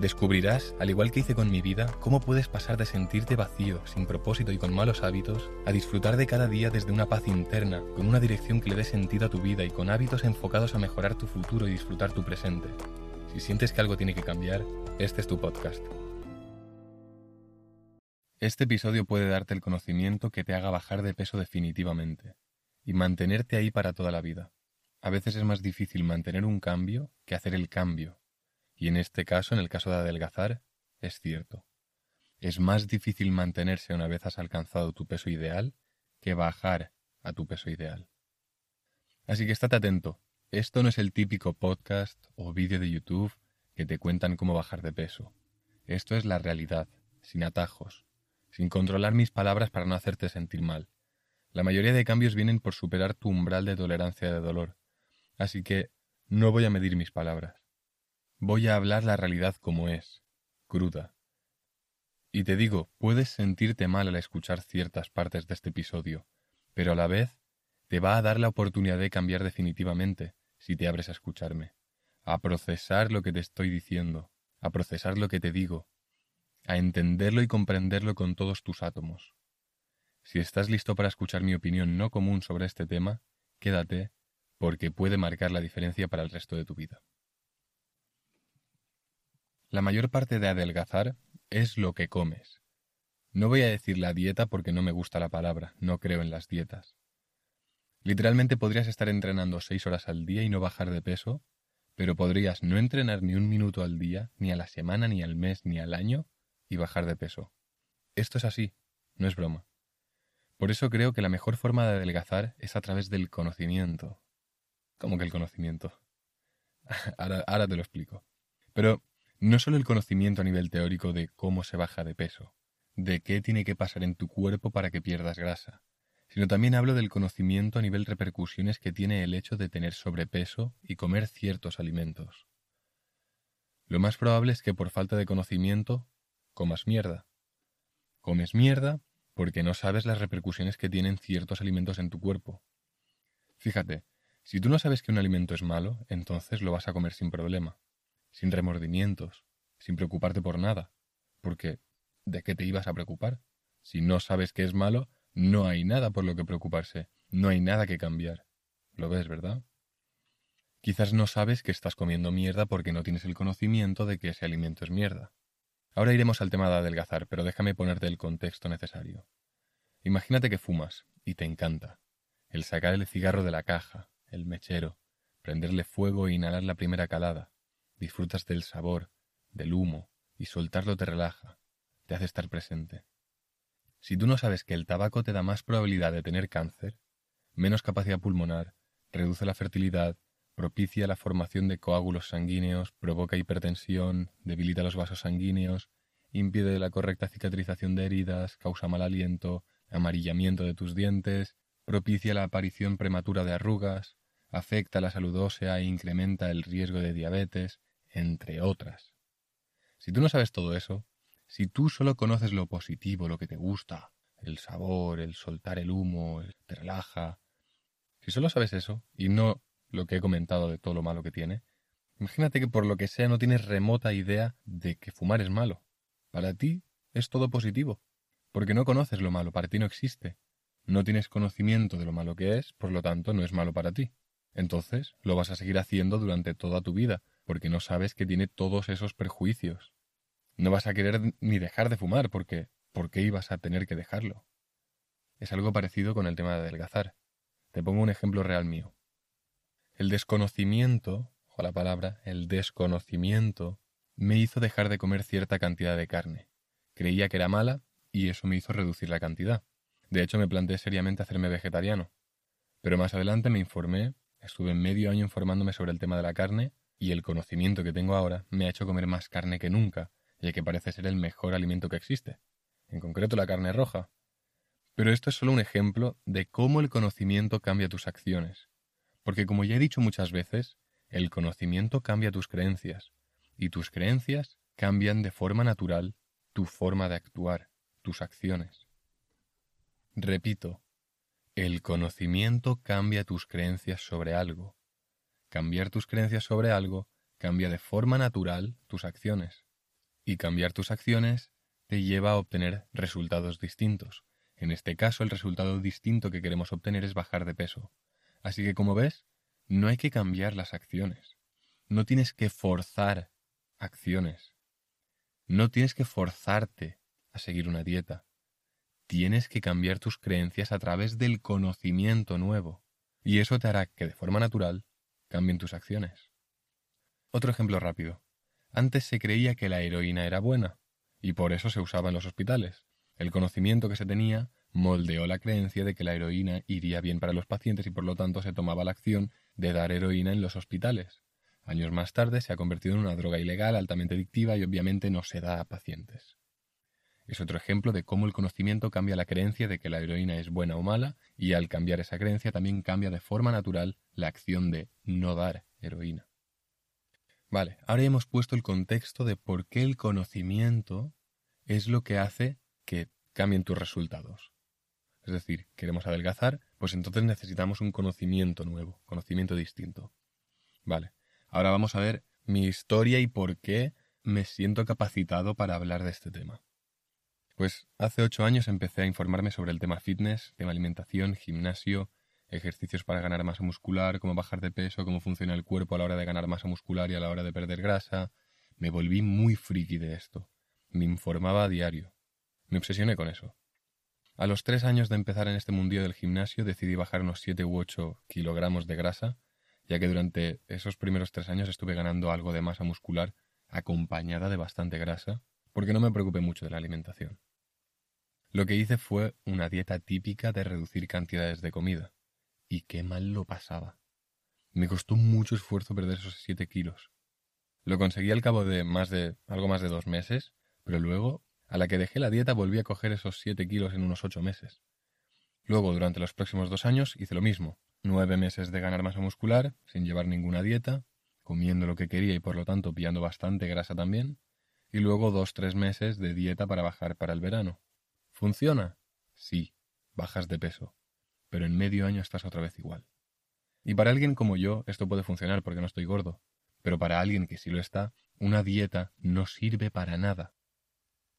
Descubrirás, al igual que hice con mi vida, cómo puedes pasar de sentirte vacío, sin propósito y con malos hábitos, a disfrutar de cada día desde una paz interna, con una dirección que le dé sentido a tu vida y con hábitos enfocados a mejorar tu futuro y disfrutar tu presente. Si sientes que algo tiene que cambiar, este es tu podcast. Este episodio puede darte el conocimiento que te haga bajar de peso definitivamente y mantenerte ahí para toda la vida. A veces es más difícil mantener un cambio que hacer el cambio, y en este caso, en el caso de adelgazar, es cierto. Es más difícil mantenerse una vez has alcanzado tu peso ideal que bajar a tu peso ideal. Así que estate atento. Esto no es el típico podcast o vídeo de YouTube que te cuentan cómo bajar de peso. Esto es la realidad, sin atajos, sin controlar mis palabras para no hacerte sentir mal. La mayoría de cambios vienen por superar tu umbral de tolerancia de dolor. Así que no voy a medir mis palabras. Voy a hablar la realidad como es, cruda. Y te digo, puedes sentirte mal al escuchar ciertas partes de este episodio, pero a la vez te va a dar la oportunidad de cambiar definitivamente si te abres a escucharme, a procesar lo que te estoy diciendo, a procesar lo que te digo, a entenderlo y comprenderlo con todos tus átomos. Si estás listo para escuchar mi opinión no común sobre este tema, quédate porque puede marcar la diferencia para el resto de tu vida. La mayor parte de adelgazar es lo que comes. No voy a decir la dieta porque no me gusta la palabra, no creo en las dietas. Literalmente podrías estar entrenando seis horas al día y no bajar de peso, pero podrías no entrenar ni un minuto al día, ni a la semana, ni al mes, ni al año, y bajar de peso. Esto es así, no es broma. Por eso creo que la mejor forma de adelgazar es a través del conocimiento. ¿Cómo que el conocimiento? ahora, ahora te lo explico. Pero no solo el conocimiento a nivel teórico de cómo se baja de peso, de qué tiene que pasar en tu cuerpo para que pierdas grasa, sino también hablo del conocimiento a nivel repercusiones que tiene el hecho de tener sobrepeso y comer ciertos alimentos. Lo más probable es que por falta de conocimiento comas mierda. Comes mierda porque no sabes las repercusiones que tienen ciertos alimentos en tu cuerpo. Fíjate, si tú no sabes que un alimento es malo, entonces lo vas a comer sin problema sin remordimientos, sin preocuparte por nada, porque ¿de qué te ibas a preocupar? Si no sabes que es malo, no hay nada por lo que preocuparse, no hay nada que cambiar. ¿Lo ves, verdad? Quizás no sabes que estás comiendo mierda porque no tienes el conocimiento de que ese alimento es mierda. Ahora iremos al tema de adelgazar, pero déjame ponerte el contexto necesario. Imagínate que fumas, y te encanta. El sacar el cigarro de la caja, el mechero, prenderle fuego e inhalar la primera calada, disfrutas del sabor, del humo, y soltarlo te relaja, te hace estar presente. Si tú no sabes que el tabaco te da más probabilidad de tener cáncer, menos capacidad pulmonar, reduce la fertilidad, propicia la formación de coágulos sanguíneos, provoca hipertensión, debilita los vasos sanguíneos, impide la correcta cicatrización de heridas, causa mal aliento, amarillamiento de tus dientes, propicia la aparición prematura de arrugas, afecta la salud ósea e incrementa el riesgo de diabetes, entre otras. Si tú no sabes todo eso, si tú solo conoces lo positivo, lo que te gusta, el sabor, el soltar el humo, el te relaja, si solo sabes eso y no lo que he comentado de todo lo malo que tiene, imagínate que por lo que sea no tienes remota idea de que fumar es malo. Para ti es todo positivo, porque no conoces lo malo, para ti no existe. No tienes conocimiento de lo malo que es, por lo tanto no es malo para ti. Entonces lo vas a seguir haciendo durante toda tu vida, porque no sabes que tiene todos esos perjuicios. No vas a querer ni dejar de fumar, porque ¿por qué ibas a tener que dejarlo? Es algo parecido con el tema de adelgazar. Te pongo un ejemplo real mío. El desconocimiento, o la palabra, el desconocimiento, me hizo dejar de comer cierta cantidad de carne. Creía que era mala y eso me hizo reducir la cantidad. De hecho, me planteé seriamente hacerme vegetariano. Pero más adelante me informé, estuve medio año informándome sobre el tema de la carne y el conocimiento que tengo ahora me ha hecho comer más carne que nunca, ya que parece ser el mejor alimento que existe, en concreto la carne roja. Pero esto es solo un ejemplo de cómo el conocimiento cambia tus acciones, porque como ya he dicho muchas veces, El conocimiento cambia tus creencias, y tus creencias cambian de forma natural tu forma de actuar, tus acciones. Repito, el conocimiento cambia tus creencias sobre algo. Cambiar tus creencias sobre algo cambia de forma natural tus acciones. Y cambiar tus acciones te lleva a obtener resultados distintos. En este caso, el resultado distinto que queremos obtener es bajar de peso. Así que, como ves, no hay que cambiar las acciones. No tienes que forzar acciones. No tienes que forzarte a seguir una dieta. Tienes que cambiar tus creencias a través del conocimiento nuevo. Y eso te hará que de forma natural cambien tus acciones. Otro ejemplo rápido. Antes se creía que la heroína era buena, y por eso se usaba en los hospitales. El conocimiento que se tenía moldeó la creencia de que la heroína iría bien para los pacientes y por lo tanto se tomaba la acción de dar heroína en los hospitales. Años más tarde se ha convertido en una droga ilegal altamente adictiva y obviamente no se da a pacientes. Es otro ejemplo de cómo el conocimiento cambia la creencia de que la heroína es buena o mala y al cambiar esa creencia también cambia de forma natural la acción de no dar heroína. Vale, ahora hemos puesto el contexto de por qué el conocimiento es lo que hace que cambien tus resultados. Es decir, queremos adelgazar, pues entonces necesitamos un conocimiento nuevo, conocimiento distinto. Vale, ahora vamos a ver mi historia y por qué me siento capacitado para hablar de este tema. Pues hace ocho años empecé a informarme sobre el tema fitness, tema alimentación, gimnasio, ejercicios para ganar masa muscular, cómo bajar de peso, cómo funciona el cuerpo a la hora de ganar masa muscular y a la hora de perder grasa. Me volví muy friki de esto. Me informaba a diario. Me obsesioné con eso. A los tres años de empezar en este mundillo del gimnasio decidí bajar unos siete u ocho kilogramos de grasa, ya que durante esos primeros tres años estuve ganando algo de masa muscular acompañada de bastante grasa, porque no me preocupé mucho de la alimentación. Lo que hice fue una dieta típica de reducir cantidades de comida. Y qué mal lo pasaba. Me costó mucho esfuerzo perder esos siete kilos. Lo conseguí al cabo de más de algo más de dos meses, pero luego, a la que dejé la dieta, volví a coger esos siete kilos en unos ocho meses. Luego, durante los próximos dos años, hice lo mismo. Nueve meses de ganar masa muscular, sin llevar ninguna dieta, comiendo lo que quería y por lo tanto pillando bastante grasa también, y luego dos tres meses de dieta para bajar para el verano. ¿Funciona? Sí, bajas de peso, pero en medio año estás otra vez igual. Y para alguien como yo esto puede funcionar porque no estoy gordo, pero para alguien que sí lo está, una dieta no sirve para nada.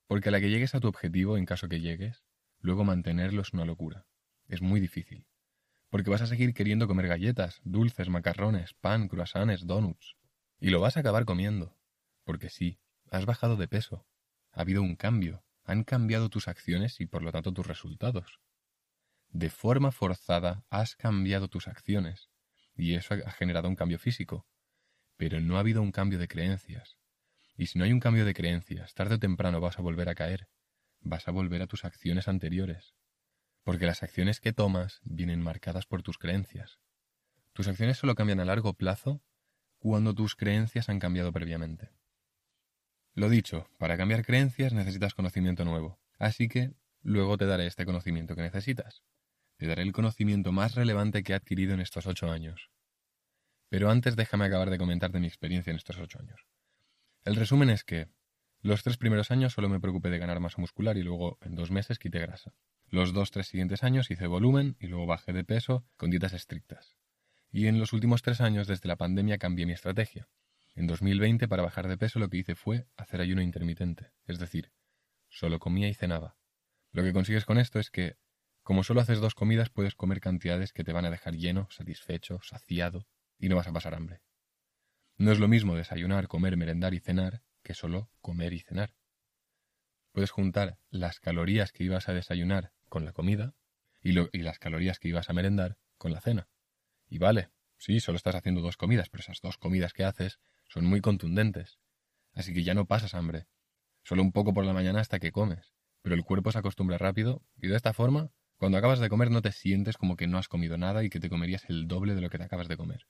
Porque a la que llegues a tu objetivo, en caso que llegues, luego mantenerlo es una locura. Es muy difícil. Porque vas a seguir queriendo comer galletas, dulces, macarrones, pan, croissants, donuts. Y lo vas a acabar comiendo. Porque sí, has bajado de peso. Ha habido un cambio, han cambiado tus acciones y por lo tanto tus resultados. De forma forzada has cambiado tus acciones y eso ha generado un cambio físico, pero no ha habido un cambio de creencias. Y si no hay un cambio de creencias, tarde o temprano vas a volver a caer, vas a volver a tus acciones anteriores, porque las acciones que tomas vienen marcadas por tus creencias. Tus acciones solo cambian a largo plazo cuando tus creencias han cambiado previamente. Lo dicho, para cambiar creencias necesitas conocimiento nuevo, así que luego te daré este conocimiento que necesitas. Te daré el conocimiento más relevante que he adquirido en estos ocho años. Pero antes déjame acabar de comentarte mi experiencia en estos ocho años. El resumen es que los tres primeros años solo me preocupé de ganar masa muscular y luego en dos meses quité grasa. Los dos, tres siguientes años hice volumen y luego bajé de peso con dietas estrictas. Y en los últimos tres años desde la pandemia cambié mi estrategia. En 2020, para bajar de peso, lo que hice fue hacer ayuno intermitente, es decir, solo comía y cenaba. Lo que consigues con esto es que, como solo haces dos comidas, puedes comer cantidades que te van a dejar lleno, satisfecho, saciado, y no vas a pasar hambre. No es lo mismo desayunar, comer, merendar y cenar que solo comer y cenar. Puedes juntar las calorías que ibas a desayunar con la comida y, las calorías que ibas a merendar con la cena. Y vale, sí, solo estás haciendo dos comidas, pero esas dos comidas que haces son muy contundentes. Así que ya no pasas hambre. Solo un poco por la mañana hasta que comes. Pero el cuerpo se acostumbra rápido y de esta forma, cuando acabas de comer no te sientes como que no has comido nada y que te comerías el doble de lo que te acabas de comer.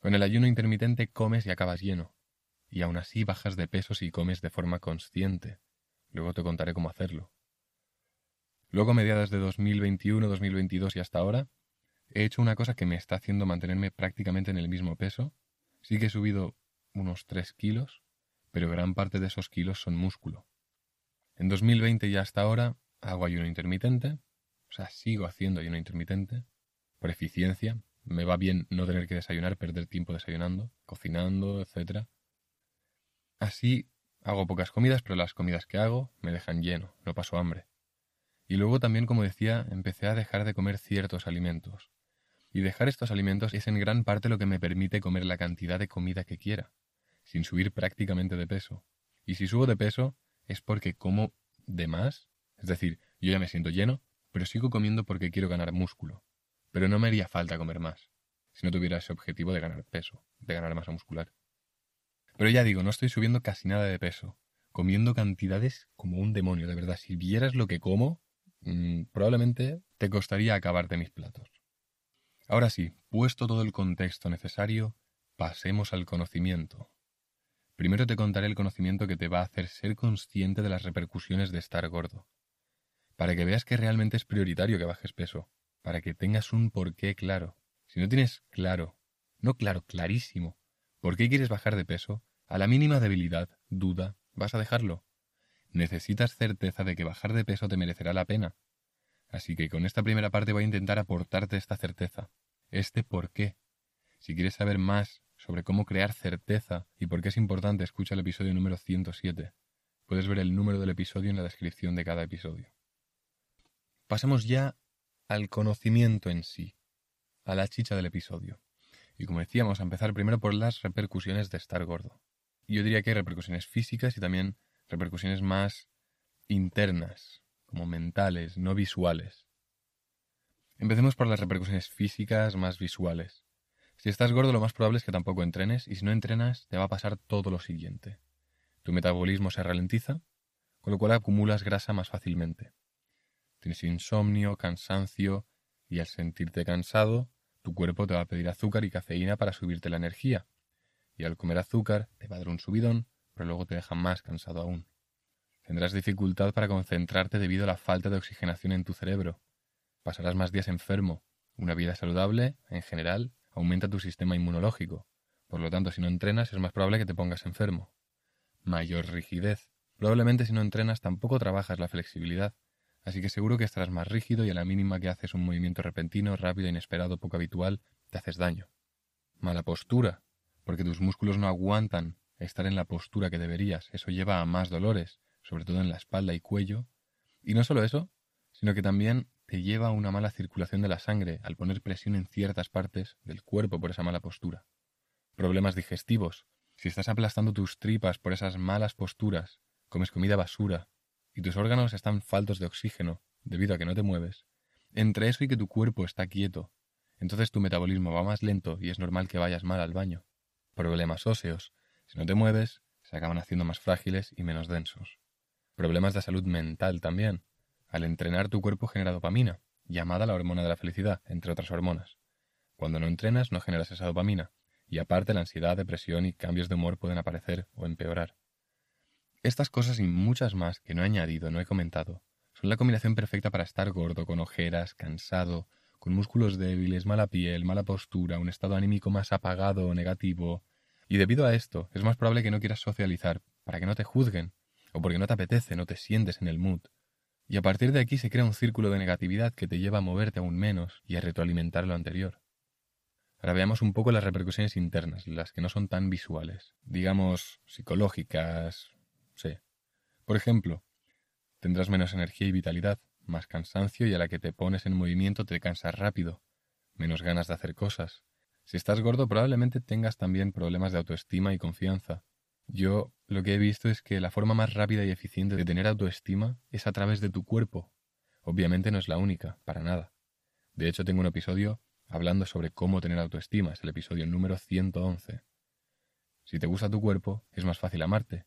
Con el ayuno intermitente comes y acabas lleno. Y aún así bajas de peso si comes de forma consciente. Luego te contaré cómo hacerlo. Luego, a mediados de 2021, 2022 y hasta ahora, he hecho una cosa que me está haciendo mantenerme prácticamente en el mismo peso Sí que he subido unos 3 kilos, pero gran parte de esos kilos son músculo. En 2020 y hasta ahora hago ayuno intermitente, o sea, sigo haciendo ayuno intermitente, por eficiencia. Me va bien no tener que desayunar, perder tiempo desayunando, cocinando, etc. Así hago pocas comidas, pero las comidas que hago me dejan lleno, no paso hambre. Y luego también, como decía, empecé a dejar de comer ciertos alimentos. Y dejar estos alimentos es en gran parte lo que me permite comer la cantidad de comida que quiera, sin subir prácticamente de peso. Y si subo de peso es porque como de más, es decir, yo ya me siento lleno, pero sigo comiendo porque quiero ganar músculo. Pero no me haría falta comer más, si no tuviera ese objetivo de ganar peso, de ganar masa muscular. Pero ya digo, no estoy subiendo casi nada de peso, comiendo cantidades como un demonio, de verdad. Si vieras lo que como, mm, probablemente te costaría acabarte mis platos. Ahora sí, puesto todo el contexto necesario, pasemos al conocimiento. Primero te contaré el conocimiento que te va a hacer ser consciente de las repercusiones de estar gordo, para que veas que realmente es prioritario que bajes peso, para que tengas un porqué claro. Si no tienes claro, no claro, clarísimo, por qué quieres bajar de peso, a la mínima debilidad, duda, vas a dejarlo. Necesitas certeza de que bajar de peso te merecerá la pena, Así que con esta primera parte voy a intentar aportarte esta certeza, este por qué. Si quieres saber más sobre cómo crear certeza y por qué es importante, escucha el episodio número 107. Puedes ver el número del episodio en la descripción de cada episodio. Pasemos ya al conocimiento en sí, a la chicha del episodio. Y como decíamos, a empezar primero por las repercusiones de estar gordo. Yo diría que hay repercusiones físicas y también repercusiones más internas, como mentales, no visuales. Empecemos por las repercusiones físicas más visuales. Si estás gordo lo más probable es que tampoco entrenes y si no entrenas te va a pasar todo lo siguiente. Tu metabolismo se ralentiza, con lo cual acumulas grasa más fácilmente. Tienes insomnio, cansancio y al sentirte cansado, tu cuerpo te va a pedir azúcar y cafeína para subirte la energía. Y al comer azúcar te va a dar un subidón, pero luego te deja más cansado aún. Tendrás dificultad para concentrarte debido a la falta de oxigenación en tu cerebro. Pasarás más días enfermo. Una vida saludable, en general, aumenta tu sistema inmunológico. Por lo tanto, si no entrenas, es más probable que te pongas enfermo. Mayor rigidez. Probablemente si no entrenas tampoco trabajas la flexibilidad, así que seguro que estarás más rígido y a la mínima que haces un movimiento repentino, rápido, inesperado, poco habitual, te haces daño. Mala postura, porque tus músculos no aguantan estar en la postura que deberías. Eso lleva a más dolores, sobre todo en la espalda y cuello. Y no solo eso, sino que también te lleva a una mala circulación de la sangre al poner presión en ciertas partes del cuerpo por esa mala postura. Problemas digestivos. Si estás aplastando tus tripas por esas malas posturas, comes comida basura y tus órganos están faltos de oxígeno debido a que no te mueves, entre eso y que tu cuerpo está quieto, entonces tu metabolismo va más lento y es normal que vayas mal al baño. Problemas óseos. Si no te mueves, se acaban haciendo más frágiles y menos densos. Problemas de salud mental también. Al entrenar tu cuerpo genera dopamina, llamada la hormona de la felicidad, entre otras hormonas. Cuando no entrenas no generas esa dopamina, y aparte la ansiedad, depresión y cambios de humor pueden aparecer o empeorar. Estas cosas y muchas más que no he añadido, no he comentado, son la combinación perfecta para estar gordo, con ojeras, cansado, con músculos débiles, mala piel, mala postura, un estado anímico más apagado o negativo. Y debido a esto, es más probable que no quieras socializar, para que no te juzguen, o porque no te apetece, no te sientes en el mood. Y a partir de aquí se crea un círculo de negatividad que te lleva a moverte aún menos y a retroalimentar lo anterior. Ahora veamos un poco las repercusiones internas, las que no son tan visuales, digamos psicológicas, sí. Por ejemplo, tendrás menos energía y vitalidad, más cansancio y a la que te pones en movimiento te cansas rápido, menos ganas de hacer cosas. Si estás gordo probablemente tengas también problemas de autoestima y confianza, yo lo que he visto es que la forma más rápida y eficiente de tener autoestima es a través de tu cuerpo. Obviamente no es la única, para nada. De hecho, tengo un episodio hablando sobre cómo tener autoestima, es el episodio número 111. Si te gusta tu cuerpo, es más fácil amarte.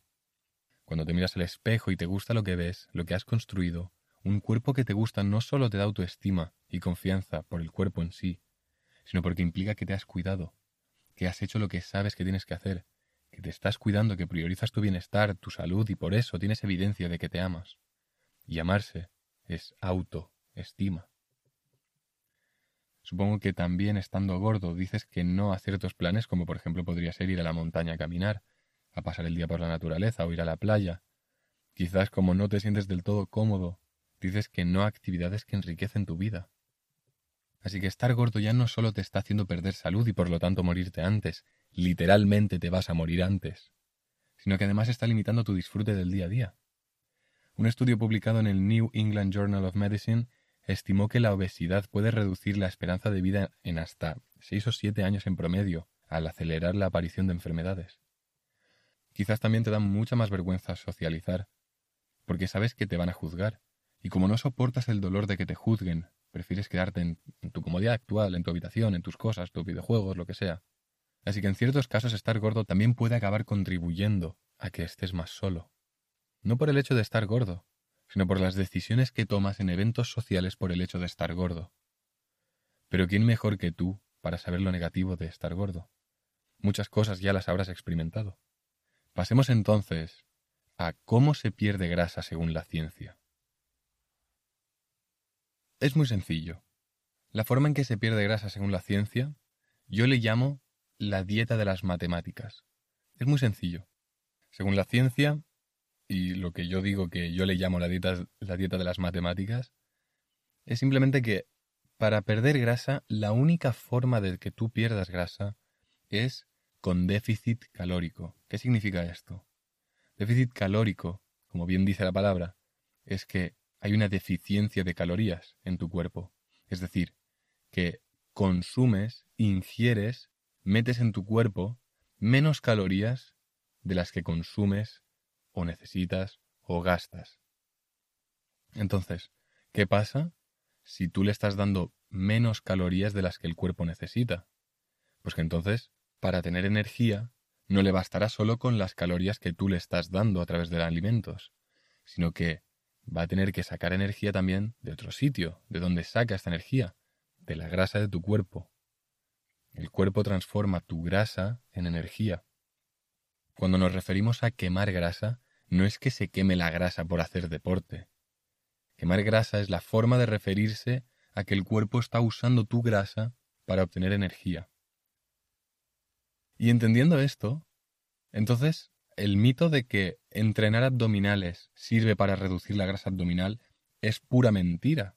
Cuando te miras al espejo y te gusta lo que ves, lo que has construido, un cuerpo que te gusta no solo te da autoestima y confianza por el cuerpo en sí, sino porque implica que te has cuidado, que has hecho lo que sabes que tienes que hacer, que te estás cuidando, que priorizas tu bienestar, tu salud y por eso tienes evidencia de que te amas. Y amarse es autoestima. Supongo que también estando gordo dices que no a ciertos planes como por ejemplo podría ser ir a la montaña a caminar, a pasar el día por la naturaleza o ir a la playa. Quizás como no te sientes del todo cómodo, dices que no a actividades que enriquecen tu vida. Así que estar gordo ya no solo te está haciendo perder salud y por lo tanto morirte antes, literalmente te vas a morir antes, sino que además está limitando tu disfrute del día a día. Un estudio publicado en el New England Journal of Medicine estimó que la obesidad puede reducir la esperanza de vida en hasta 6 o 7 años en promedio al acelerar la aparición de enfermedades. Quizás también te da mucha más vergüenza socializar, porque sabes que te van a juzgar, y como no soportas el dolor de que te juzguen, prefieres quedarte en, tu comodidad actual, en tu habitación, en tus cosas, tus videojuegos, lo que sea. Así que en ciertos casos estar gordo también puede acabar contribuyendo a que estés más solo. No por el hecho de estar gordo, sino por las decisiones que tomas en eventos sociales por el hecho de estar gordo. Pero ¿quién mejor que tú para saber lo negativo de estar gordo? Muchas cosas ya las habrás experimentado. Pasemos entonces a cómo se pierde grasa según la ciencia. Es muy sencillo. La forma en que se pierde grasa según la ciencia, yo le llamo la dieta de las matemáticas. Es muy sencillo. Según la ciencia, y lo que yo digo que yo le llamo la dieta, la dieta de las matemáticas, es simplemente que para perder grasa, la única forma de que tú pierdas grasa es con déficit calórico. ¿Qué significa esto? Déficit calórico, como bien dice la palabra, es que hay una deficiencia de calorías en tu cuerpo. Es decir, que consumes, ingieres, metes en tu cuerpo menos calorías de las que consumes o necesitas o gastas. Entonces, ¿qué pasa si tú le estás dando menos calorías de las que el cuerpo necesita? Pues que entonces, para tener energía, no le bastará solo con las calorías que tú le estás dando a través de los alimentos, sino que va a tener que sacar energía también de otro sitio, de donde saca esta energía, de la grasa de tu cuerpo. El cuerpo transforma tu grasa en energía. Cuando nos referimos a quemar grasa, no es que se queme la grasa por hacer deporte. Quemar grasa es la forma de referirse a que el cuerpo está usando tu grasa para obtener energía. Y entendiendo esto, entonces el mito de que entrenar abdominales sirve para reducir la grasa abdominal es pura mentira.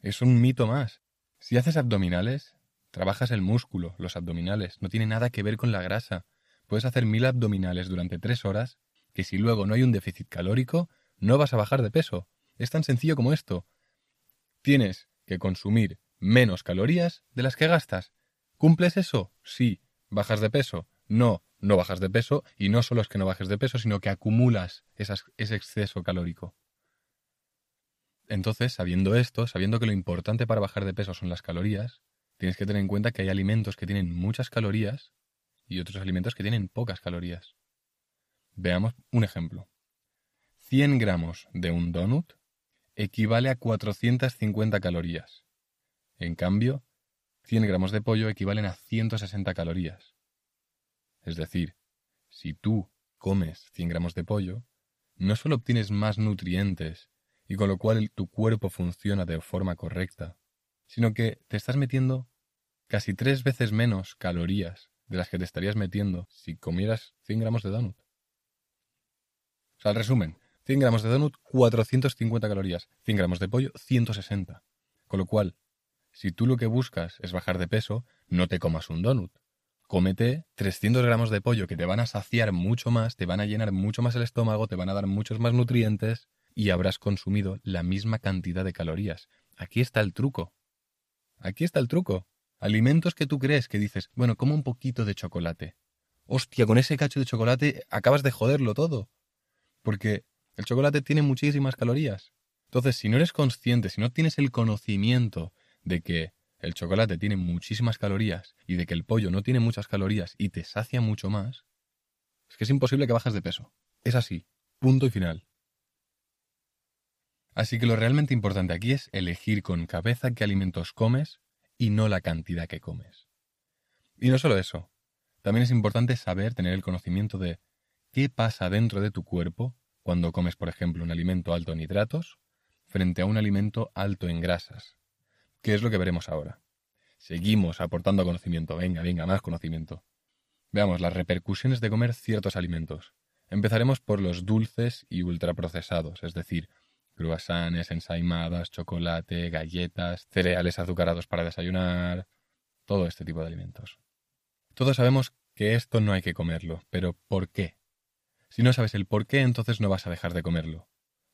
Es un mito más. Si haces abdominales, trabajas el músculo, los abdominales, no tiene nada que ver con la grasa. Puedes hacer mil abdominales durante tres horas, que si luego no hay un déficit calórico, no vas a bajar de peso. Es tan sencillo como esto. Tienes que consumir menos calorías de las que gastas. ¿Cumples eso? Sí. ¿Bajas de peso? No, no bajas de peso y no solo es que no bajes de peso, sino que acumulas ese exceso calórico. Entonces, sabiendo esto, sabiendo que lo importante para bajar de peso son las calorías, tienes que tener en cuenta que hay alimentos que tienen muchas calorías y otros alimentos que tienen pocas calorías. Veamos un ejemplo. 100 gramos de un donut equivale a 450 calorías. En cambio, 100 gramos de pollo equivalen a 160 calorías. Es decir, si tú comes 100 gramos de pollo, no solo obtienes más nutrientes y con lo cual tu cuerpo funciona de forma correcta, sino que te estás metiendo casi tres veces menos calorías de las que te estarías metiendo si comieras 100 gramos de donut. O sea, al resumen, 100 gramos de donut, 450 calorías, 100 gramos de pollo, 160. Con lo cual, si tú lo que buscas es bajar de peso, no te comas un donut. Cómete 300 gramos de pollo que te van a saciar mucho más, te van a llenar mucho más el estómago, te van a dar muchos más nutrientes y habrás consumido la misma cantidad de calorías. Aquí está el truco. Aquí está el truco. Alimentos que tú crees que dices, bueno, como un poquito de chocolate. Hostia, con ese cacho de chocolate acabas de joderlo todo. Porque el chocolate tiene muchísimas calorías. Entonces, si no eres consciente, si no tienes el conocimiento de que el chocolate tiene muchísimas calorías y de que el pollo no tiene muchas calorías y te sacia mucho más, es que es imposible que bajes de peso. Es así. Punto y final. Así que lo realmente importante aquí es elegir con cabeza qué alimentos comes y no la cantidad que comes. Y no solo eso, también es importante saber tener el conocimiento de qué pasa dentro de tu cuerpo cuando comes, por ejemplo, un alimento alto en hidratos frente a un alimento alto en grasas, que es lo que veremos ahora. Seguimos aportando conocimiento. Venga, venga, más conocimiento. Veamos las repercusiones de comer ciertos alimentos. Empezaremos por los dulces y ultraprocesados, es decir, croissants, ensaimadas, chocolate, galletas, cereales azucarados para desayunar, todo este tipo de alimentos. Todos sabemos que esto no hay que comerlo, pero ¿por qué? Si no sabes el por qué, entonces no vas a dejar de comerlo.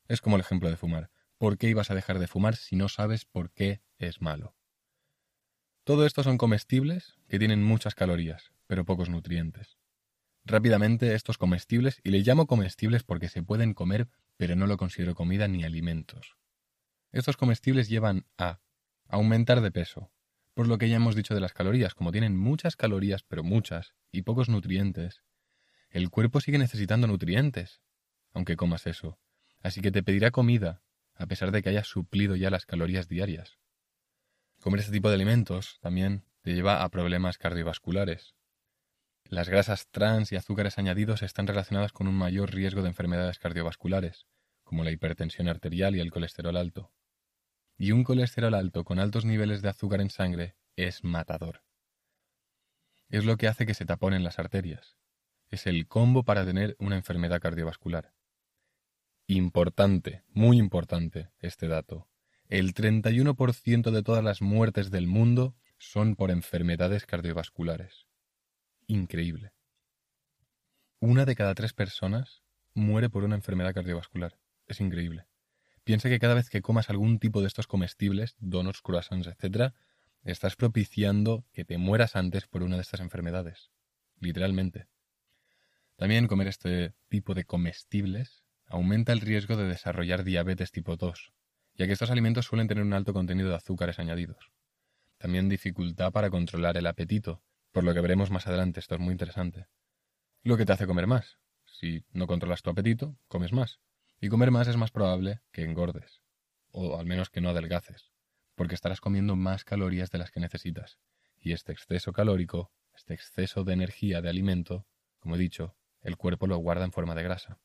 Es como el ejemplo de fumar. ¿Por qué ibas a dejar de fumar si no sabes por qué es malo? Todo esto son comestibles que tienen muchas calorías, pero pocos nutrientes. Rápidamente estos comestibles, y le llamo comestibles porque se pueden comer, pero no lo considero comida ni alimentos. Estos comestibles llevan a aumentar de peso, por lo que ya hemos dicho de las calorías, como tienen muchas calorías, pero muchas, y pocos nutrientes, el cuerpo sigue necesitando nutrientes, aunque comas eso, así que te pedirá comida, a pesar de que hayas suplido ya las calorías diarias. Comer este tipo de alimentos también te lleva a problemas cardiovasculares. Las grasas trans y azúcares añadidos están relacionadas con un mayor riesgo de enfermedades cardiovasculares, como la hipertensión arterial y el colesterol alto. Y un colesterol alto con altos niveles de azúcar en sangre es matador. Es lo que hace que se taponen las arterias. Es el combo para tener una enfermedad cardiovascular. Importante, muy importante este dato el 31% de todas las muertes del mundo son por enfermedades cardiovasculares. Increíble. Una de cada tres personas muere por una enfermedad cardiovascular. Es increíble. Piensa que cada vez que comas algún tipo de estos comestibles, donuts, croissants, etc., estás propiciando que te mueras antes por una de estas enfermedades. Literalmente. También comer este tipo de comestibles aumenta el riesgo de desarrollar diabetes tipo 2, ya que estos alimentos suelen tener un alto contenido de azúcares añadidos. También dificultad para controlar el apetito, por lo que veremos más adelante, esto es muy interesante. Lo que te hace comer más. Si no controlas tu apetito, comes más. Y comer más es más probable que engordes, o al menos que no adelgaces, porque estarás comiendo más calorías de las que necesitas. Y este exceso calórico, este exceso de energía de alimento, como he dicho, el cuerpo lo guarda en forma de grasa.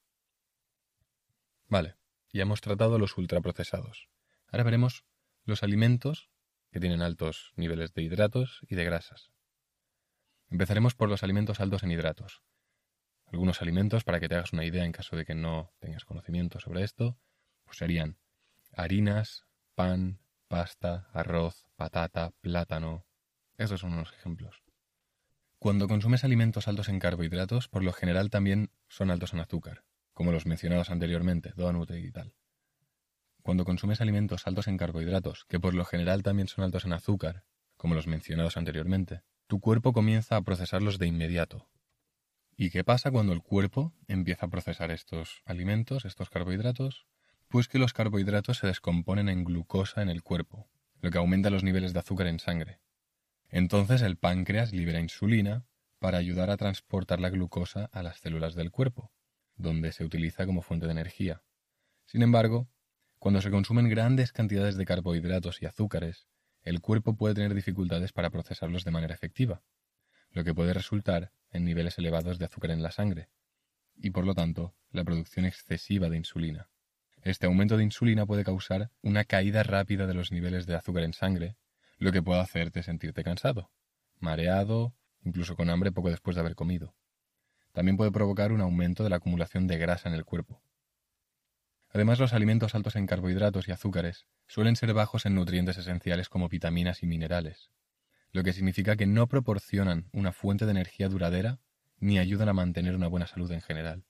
Vale, ya hemos tratado los ultraprocesados. Ahora veremos los alimentos que tienen altos niveles de hidratos y de grasas. Empezaremos por los alimentos altos en hidratos. Algunos alimentos, para que te hagas una idea en caso de que no tengas conocimiento sobre esto, pues serían harinas, pan, pasta, arroz, patata, plátano. Estos son unos ejemplos. Cuando consumes alimentos altos en carbohidratos, por lo general también son altos en azúcar como los mencionados anteriormente, donut y tal. Cuando consumes alimentos altos en carbohidratos, que por lo general también son altos en azúcar, como los mencionados anteriormente, tu cuerpo comienza a procesarlos de inmediato. ¿Y qué pasa cuando el cuerpo empieza a procesar estos alimentos, estos carbohidratos? Pues que los carbohidratos se descomponen en glucosa en el cuerpo, lo que aumenta los niveles de azúcar en sangre. Entonces el páncreas libera insulina para ayudar a transportar la glucosa a las células del cuerpo, donde se utiliza como fuente de energía. Sin embargo, cuando se consumen grandes cantidades de carbohidratos y azúcares, el cuerpo puede tener dificultades para procesarlos de manera efectiva, lo que puede resultar en niveles elevados de azúcar en la sangre, y por lo tanto la producción excesiva de insulina. Este aumento de insulina puede causar una caída rápida de los niveles de azúcar en sangre, lo que puede hacerte sentirte cansado, mareado, incluso con hambre poco después de haber comido. También puede provocar un aumento de la acumulación de grasa en el cuerpo. Además, los alimentos altos en carbohidratos y azúcares suelen ser bajos en nutrientes esenciales como vitaminas y minerales, lo que significa que no proporcionan una fuente de energía duradera ni ayudan a mantener una buena salud en general.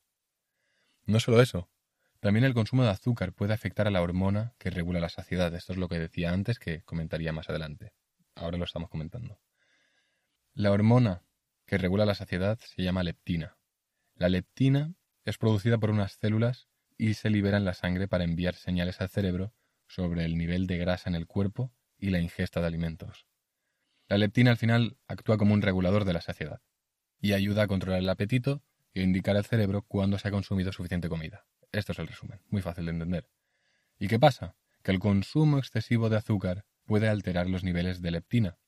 No solo eso, también el consumo de azúcar puede afectar a la hormona que regula la saciedad. Esto es lo que decía antes que comentaría más adelante. Ahora lo estamos comentando. La hormona que regula la saciedad se llama leptina. La leptina es producida por unas células y se libera en la sangre para enviar señales al cerebro sobre el nivel de grasa en el cuerpo y la ingesta de alimentos. La leptina al final actúa como un regulador de la saciedad y ayuda a controlar el apetito y a indicar al cerebro cuándo se ha consumido suficiente comida. Esto es el resumen, muy fácil de entender. ¿Y qué pasa? Que el consumo excesivo de azúcar puede alterar los niveles de leptina,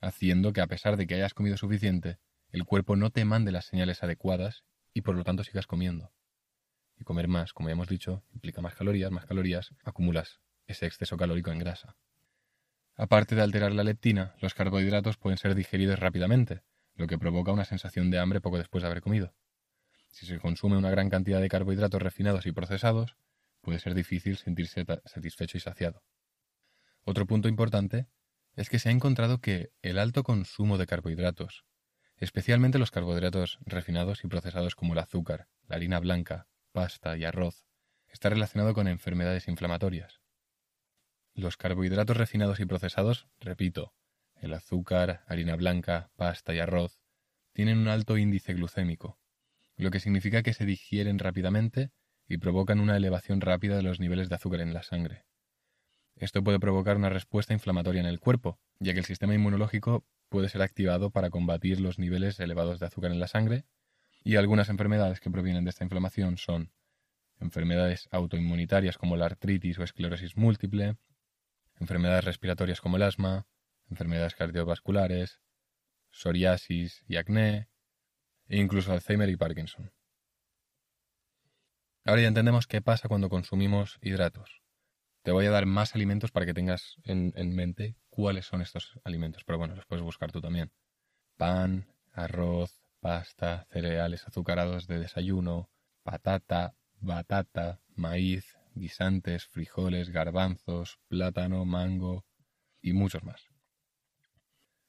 haciendo que a pesar de que hayas comido suficiente, el cuerpo no te mande las señales adecuadas y por lo tanto sigas comiendo. Y comer más, como ya hemos dicho, implica más calorías, más calorías, acumulas ese exceso calórico en grasa. Aparte de alterar la leptina, los carbohidratos pueden ser digeridos rápidamente, lo que provoca una sensación de hambre poco después de haber comido. Si se consume una gran cantidad de carbohidratos refinados y procesados, puede ser difícil sentirse satisfecho y saciado. Otro punto importante es que se ha encontrado que el alto consumo de carbohidratos, especialmente los carbohidratos refinados y procesados como el azúcar, la harina blanca, pasta y arroz, está relacionado con enfermedades inflamatorias. Los carbohidratos refinados y procesados, repito, el azúcar, harina blanca, pasta y arroz, tienen un alto índice glucémico, lo que significa que se digieren rápidamente y provocan una elevación rápida de los niveles de azúcar en la sangre. Esto puede provocar una respuesta inflamatoria en el cuerpo, ya que el sistema inmunológico puede ser activado para combatir los niveles elevados de azúcar en la sangre, y algunas enfermedades que provienen de esta inflamación son enfermedades autoinmunitarias como la artritis o esclerosis múltiple, enfermedades respiratorias como el asma, enfermedades cardiovasculares, psoriasis y acné, e incluso Alzheimer y Parkinson. Ahora ya entendemos qué pasa cuando consumimos hidratos. Te voy a dar más alimentos para que tengas en, en mente cuáles son estos alimentos, pero bueno, los puedes buscar tú también. Pan, arroz, pasta, cereales azucarados de desayuno, patata, batata, maíz, guisantes, frijoles, garbanzos, plátano, mango y muchos más.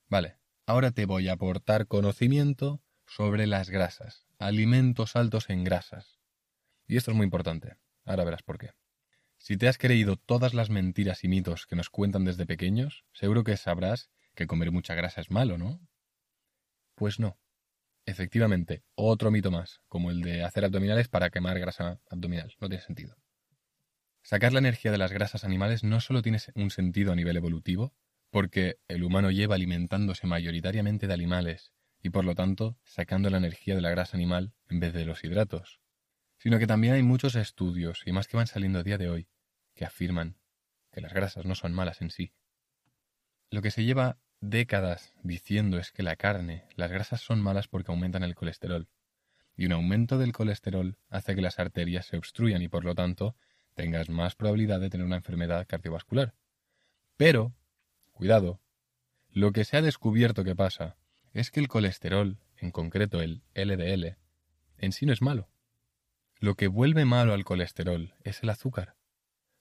Vale, ahora te voy a aportar conocimiento sobre las grasas, alimentos altos en grasas. Y esto es muy importante. Ahora verás por qué. Si te has creído todas las mentiras y mitos que nos cuentan desde pequeños, seguro que sabrás que comer mucha grasa es malo, ¿no? Pues no. Efectivamente, otro mito más, como el de hacer abdominales para quemar grasa abdominal. No tiene sentido. Sacar la energía de las grasas animales no solo tiene un sentido a nivel evolutivo, porque el humano lleva alimentándose mayoritariamente de animales y por lo tanto sacando la energía de la grasa animal en vez de los hidratos, sino que también hay muchos estudios, y más que van saliendo a día de hoy, que afirman que las grasas no son malas en sí. Lo que se lleva décadas diciendo es que la carne, las grasas son malas porque aumentan el colesterol, y un aumento del colesterol hace que las arterias se obstruyan y por lo tanto tengas más probabilidad de tener una enfermedad cardiovascular. Pero, cuidado, lo que se ha descubierto que pasa es que el colesterol, en concreto el LDL, en sí no es malo. Lo que vuelve malo al colesterol es el azúcar.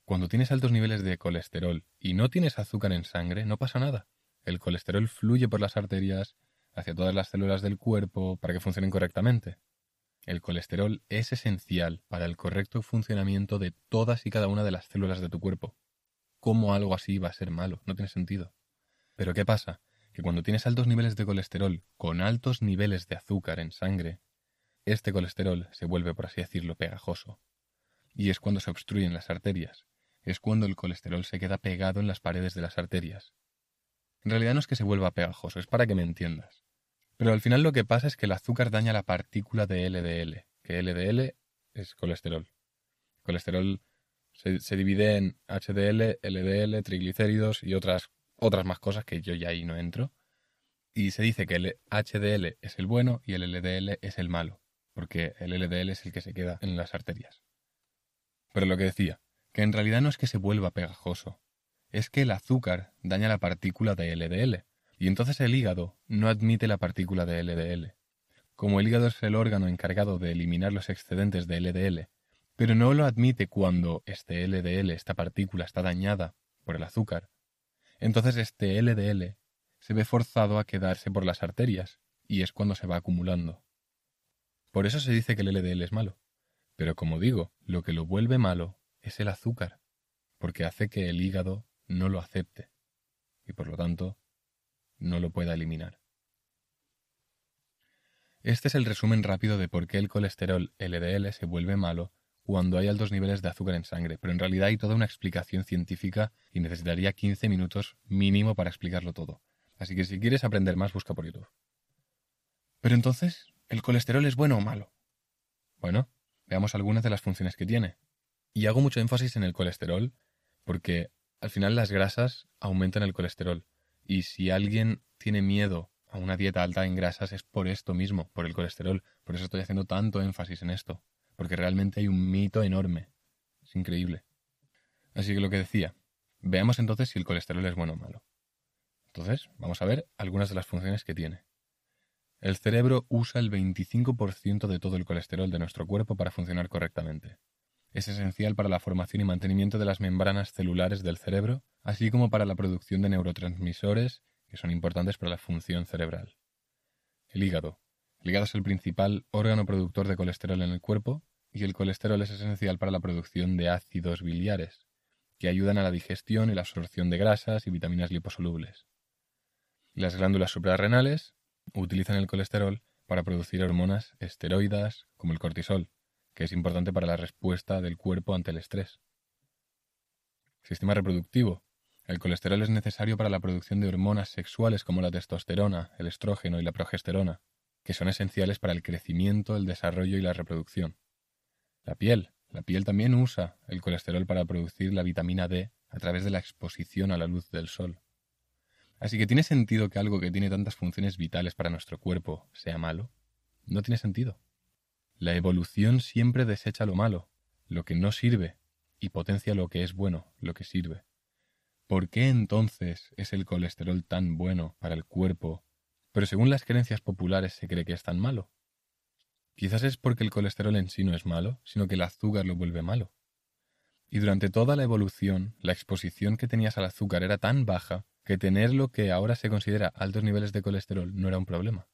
Cuando tienes altos niveles de colesterol y no tienes azúcar en sangre, no pasa nada. El colesterol fluye por las arterias hacia todas las células del cuerpo para que funcionen correctamente. El colesterol es esencial para el correcto funcionamiento de todas y cada una de las células de tu cuerpo. ¿Cómo algo así va a ser malo? No tiene sentido. Pero ¿qué pasa? Que cuando tienes altos niveles de colesterol con altos niveles de azúcar en sangre, este colesterol se vuelve, por así decirlo, pegajoso. Y es cuando se obstruyen las arterias. Es cuando el colesterol se queda pegado en las paredes de las arterias. En realidad no es que se vuelva pegajoso, es para que me entiendas. Pero al final lo que pasa es que el azúcar daña la partícula de LDL, que LDL es colesterol. Colesterol se, divide en HDL, LDL, triglicéridos y otras, otras más cosas que yo ya ahí no entro. Y se dice que el HDL es el bueno y el LDL es el malo, porque el LDL es el que se queda en las arterias. Pero lo que decía, que en realidad no es que se vuelva pegajoso, es que el azúcar daña la partícula de LDL, y entonces el hígado no admite la partícula de LDL. Como el hígado es el órgano encargado de eliminar los excedentes de LDL, pero no lo admite cuando este LDL, esta partícula, está dañada por el azúcar, entonces este LDL se ve forzado a quedarse por las arterias, y es cuando se va acumulando. Por eso se dice que el LDL es malo. Pero como digo, lo que lo vuelve malo es el azúcar, porque hace que el hígado no lo acepte, y por lo tanto no lo pueda eliminar. Este es el resumen rápido de por qué el colesterol LDL se vuelve malo cuando hay altos niveles de azúcar en sangre, pero en realidad hay toda una explicación científica y necesitaría 15 minutos mínimo para explicarlo todo. Así que si quieres aprender más, busca por YouTube. Pero entonces, ¿el colesterol es bueno o malo? Bueno, veamos algunas de las funciones que tiene. Y hago mucho énfasis en el colesterol porque al final las grasas aumentan el colesterol y si alguien tiene miedo a una dieta alta en grasas es por esto mismo, por el colesterol. Por eso estoy haciendo tanto énfasis en esto. Porque realmente hay un mito enorme. Es increíble. Así que lo que decía, veamos entonces si el colesterol es bueno o malo. Entonces, vamos a ver algunas de las funciones que tiene. El cerebro usa el 25% de todo el colesterol de nuestro cuerpo para funcionar correctamente. Es esencial para la formación y mantenimiento de las membranas celulares del cerebro, así como para la producción de neurotransmisores que son importantes para la función cerebral. El hígado. El hígado es el principal órgano productor de colesterol en el cuerpo y el colesterol es esencial para la producción de ácidos biliares, que ayudan a la digestión y la absorción de grasas y vitaminas liposolubles. Las glándulas suprarrenales utilizan el colesterol para producir hormonas esteroidas como el cortisol, que es importante para la respuesta del cuerpo ante el estrés. Sistema reproductivo. El colesterol es necesario para la producción de hormonas sexuales como la testosterona, el estrógeno y la progesterona, que son esenciales para el crecimiento, el desarrollo y la reproducción. La piel. La piel también usa el colesterol para producir la vitamina D a través de la exposición a la luz del sol. Así que ¿tiene sentido que algo que tiene tantas funciones vitales para nuestro cuerpo sea malo? No tiene sentido. La evolución siempre desecha lo malo, lo que no sirve, y potencia lo que es bueno, lo que sirve. ¿Por qué entonces es el colesterol tan bueno para el cuerpo, pero según las creencias populares se cree que es tan malo? Quizás es porque el colesterol en sí no es malo, sino que el azúcar lo vuelve malo. Y durante toda la evolución, la exposición que tenías al azúcar era tan baja que tener lo que ahora se considera altos niveles de colesterol no era un problema.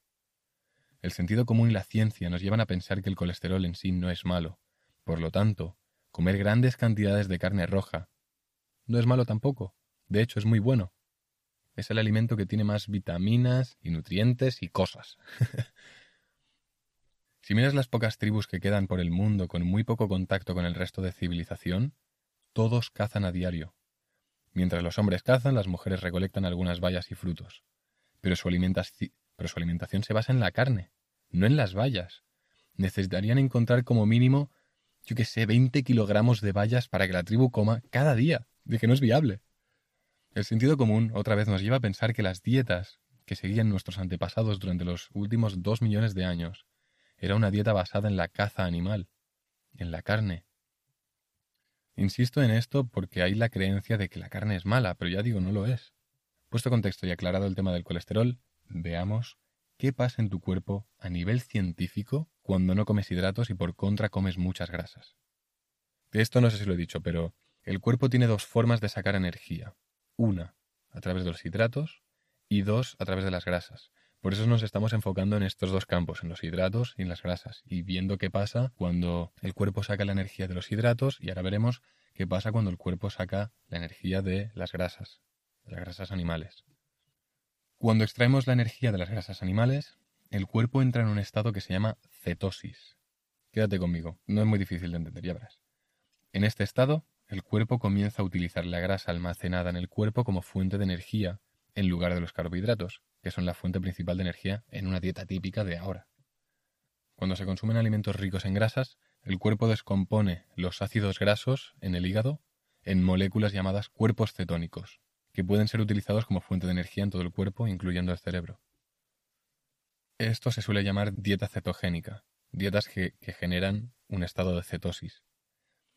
El sentido común y la ciencia nos llevan a pensar que el colesterol en sí no es malo. Por lo tanto, comer grandes cantidades de carne roja no es malo tampoco. De hecho, es muy bueno. Es el alimento que tiene más vitaminas y nutrientes y cosas. si miras las pocas tribus que quedan por el mundo con muy poco contacto con el resto de civilización, todos cazan a diario. Mientras los hombres cazan, las mujeres recolectan algunas bayas y frutos. Pero su, pero su alimentación se basa en la carne, no en las bayas. Necesitarían encontrar como mínimo, yo que sé, 20 kilogramos de bayas para que la tribu coma cada día. De que no es viable. El sentido común otra vez nos lleva a pensar que las dietas que seguían nuestros antepasados durante los últimos dos millones de años era una dieta basada en la caza animal, en la carne, Insisto en esto porque hay la creencia de que la carne es mala, pero ya digo, no lo es. Puesto contexto y aclarado el tema del colesterol, veamos qué pasa en tu cuerpo a nivel científico cuando no comes hidratos y por contra comes muchas grasas. De esto no sé si lo he dicho, pero el cuerpo tiene dos formas de sacar energía. Una, a través de los hidratos, y dos, a través de las grasas. Por eso nos estamos enfocando en estos dos campos, en los hidratos y en las grasas, y viendo qué pasa cuando el cuerpo saca la energía de los hidratos y ahora veremos qué pasa cuando el cuerpo saca la energía de las grasas, de las grasas animales. Cuando extraemos la energía de las grasas animales, el cuerpo entra en un estado que se llama cetosis. Quédate conmigo, no es muy difícil de entender, ya verás. En este estado, el cuerpo comienza a utilizar la grasa almacenada en el cuerpo como fuente de energía en lugar de los carbohidratos, que son la fuente principal de energía en una dieta típica de ahora. Cuando se consumen alimentos ricos en grasas, el cuerpo descompone los ácidos grasos en el hígado en moléculas llamadas cuerpos cetónicos, que pueden ser utilizados como fuente de energía en todo el cuerpo, incluyendo el cerebro. Esto se suele llamar dieta cetogénica, dietas que, generan un estado de cetosis.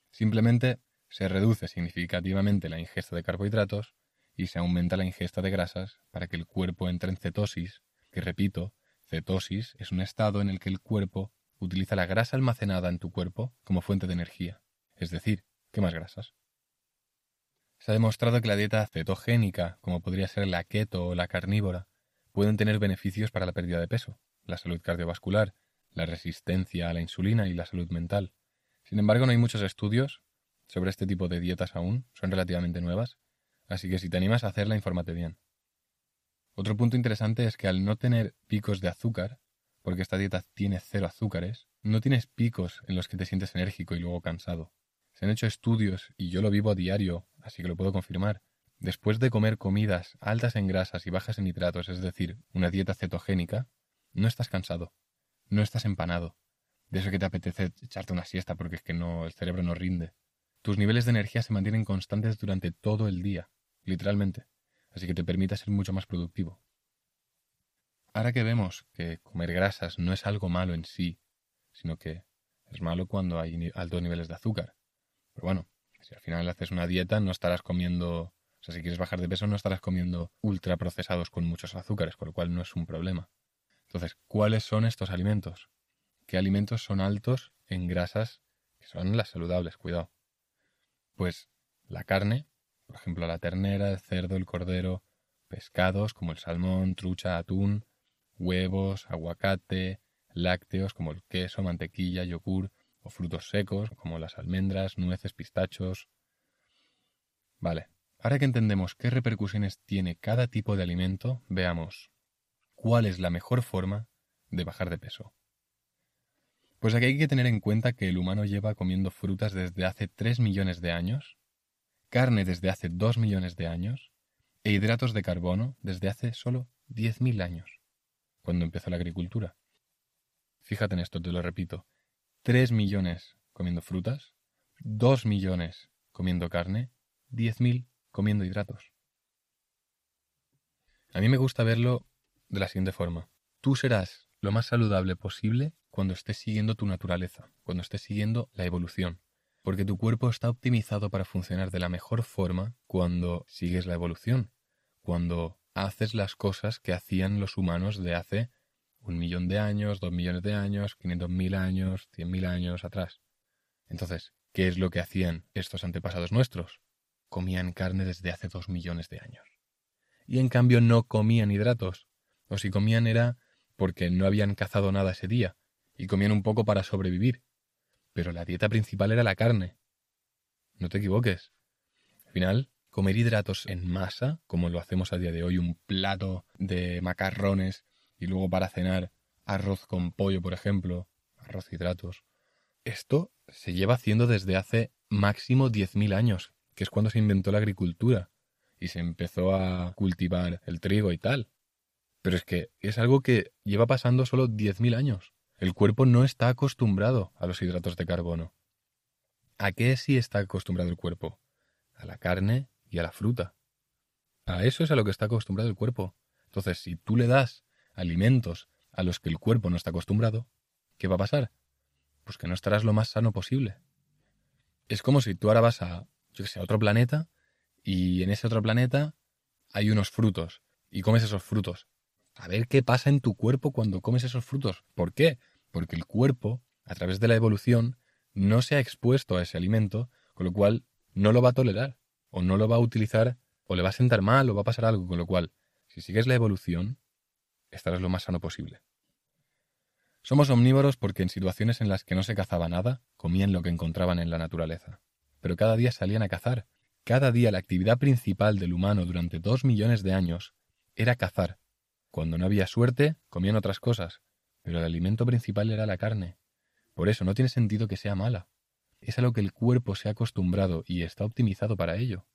Simplemente se reduce significativamente la ingesta de carbohidratos y se aumenta la ingesta de grasas para que el cuerpo entre en cetosis, que repito, cetosis es un estado en el que el cuerpo utiliza la grasa almacenada en tu cuerpo como fuente de energía. Es decir, ¿qué más grasas? Se ha demostrado que la dieta cetogénica, como podría ser la keto o la carnívora, pueden tener beneficios para la pérdida de peso, la salud cardiovascular, la resistencia a la insulina y la salud mental. Sin embargo, no hay muchos estudios sobre este tipo de dietas aún, son relativamente nuevas, así que si te animas a hacerla, infórmate bien. Otro punto interesante es que al no tener picos de azúcar, porque esta dieta tiene cero azúcares, no tienes picos en los que te sientes enérgico y luego cansado. Se han hecho estudios, y yo lo vivo a diario, así que lo puedo confirmar. Después de comer comidas altas en grasas y bajas en nitratos, es decir, una dieta cetogénica, no estás cansado, no estás empanado. De eso que te apetece echarte una siesta porque es que no, el cerebro no rinde. Tus niveles de energía se mantienen constantes durante todo el día literalmente, así que te permite ser mucho más productivo. Ahora que vemos que comer grasas no es algo malo en sí, sino que es malo cuando hay altos niveles de azúcar. Pero bueno, si al final haces una dieta no estarás comiendo, o sea, si quieres bajar de peso no estarás comiendo ultraprocesados con muchos azúcares, con lo cual no es un problema. Entonces, ¿cuáles son estos alimentos? ¿Qué alimentos son altos en grasas que son las saludables? Cuidado. Pues la carne, por ejemplo, la ternera, el cerdo, el cordero, pescados como el salmón, trucha, atún, huevos, aguacate, lácteos como el queso, mantequilla, yogur frutos secos como las almendras, nueces, pistachos. Vale, ahora que entendemos qué repercusiones tiene cada tipo de alimento, veamos cuál es la mejor forma de bajar de peso. Pues aquí hay que tener en cuenta que el humano lleva comiendo frutas desde hace 3 millones de años, carne desde hace 2 millones de años e hidratos de carbono desde hace solo 10.000 años, cuando empezó la agricultura. Fíjate en esto, te lo repito. 3 millones comiendo frutas, 2 millones comiendo carne, 10.000 comiendo hidratos. A mí me gusta verlo de la siguiente forma. Tú serás lo más saludable posible cuando estés siguiendo tu naturaleza, cuando estés siguiendo la evolución, porque tu cuerpo está optimizado para funcionar de la mejor forma cuando sigues la evolución, cuando haces las cosas que hacían los humanos de hace un millón de años, dos millones de años, quinientos mil años, cien mil años atrás. Entonces, ¿qué es lo que hacían estos antepasados nuestros? Comían carne desde hace dos millones de años. Y en cambio no comían hidratos. O si comían era porque no habían cazado nada ese día, y comían un poco para sobrevivir. Pero la dieta principal era la carne. No te equivoques. Al final, comer hidratos en masa, como lo hacemos a día de hoy, un plato de macarrones y luego para cenar arroz con pollo, por ejemplo, arroz hidratos. Esto se lleva haciendo desde hace máximo 10.000 años, que es cuando se inventó la agricultura y se empezó a cultivar el trigo y tal. Pero es que es algo que lleva pasando solo 10.000 años. El cuerpo no está acostumbrado a los hidratos de carbono. ¿A qué sí está acostumbrado el cuerpo? A la carne y a la fruta. A eso es a lo que está acostumbrado el cuerpo. Entonces, si tú le das alimentos a los que el cuerpo no está acostumbrado, ¿qué va a pasar? Pues que no estarás lo más sano posible. Es como si tú ahora vas a, yo sé, a otro planeta y en ese otro planeta hay unos frutos y comes esos frutos. A ver qué pasa en tu cuerpo cuando comes esos frutos. ¿Por qué? Porque el cuerpo, a través de la evolución, no se ha expuesto a ese alimento, con lo cual no lo va a tolerar, o no lo va a utilizar, o le va a sentar mal, o va a pasar algo, con lo cual, si sigues la evolución, estarás lo más sano posible. Somos omnívoros porque en situaciones en las que no se cazaba nada, comían lo que encontraban en la naturaleza. Pero cada día salían a cazar. Cada día la actividad principal del humano durante dos millones de años era cazar. Cuando no había suerte, comían otras cosas, pero el alimento principal era la carne. Por eso no tiene sentido que sea mala. Es a lo que el cuerpo se ha acostumbrado y está optimizado para ello.